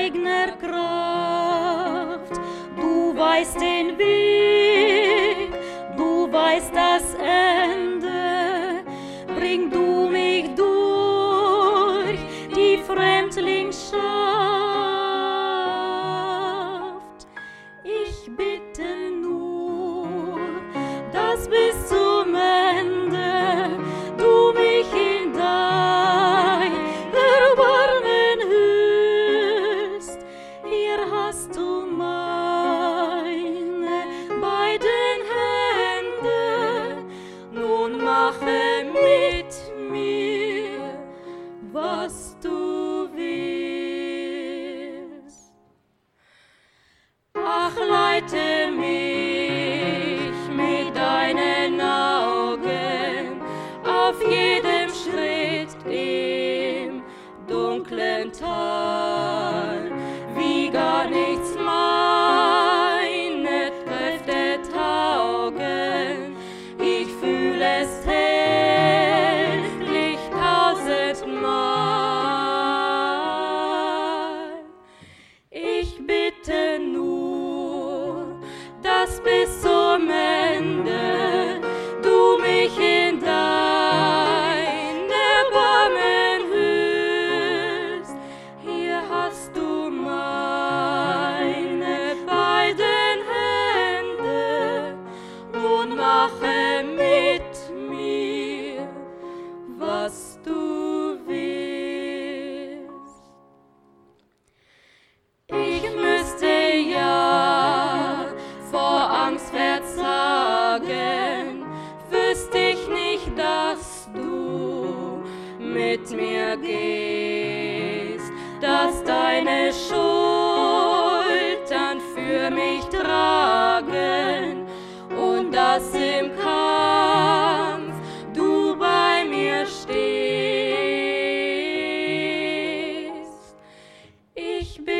eigener Kraft. Du weißt den Weg, du weißt das Ende. Bring du mich durch die Fremdlingschaft. Ich bitte nur, dass bis zu auf jedem Schritt im dunklen Tal, dass bis mit mir gehst, dass deine Schultern für mich tragen und dass im Kampf du bei mir stehst. Ich bitte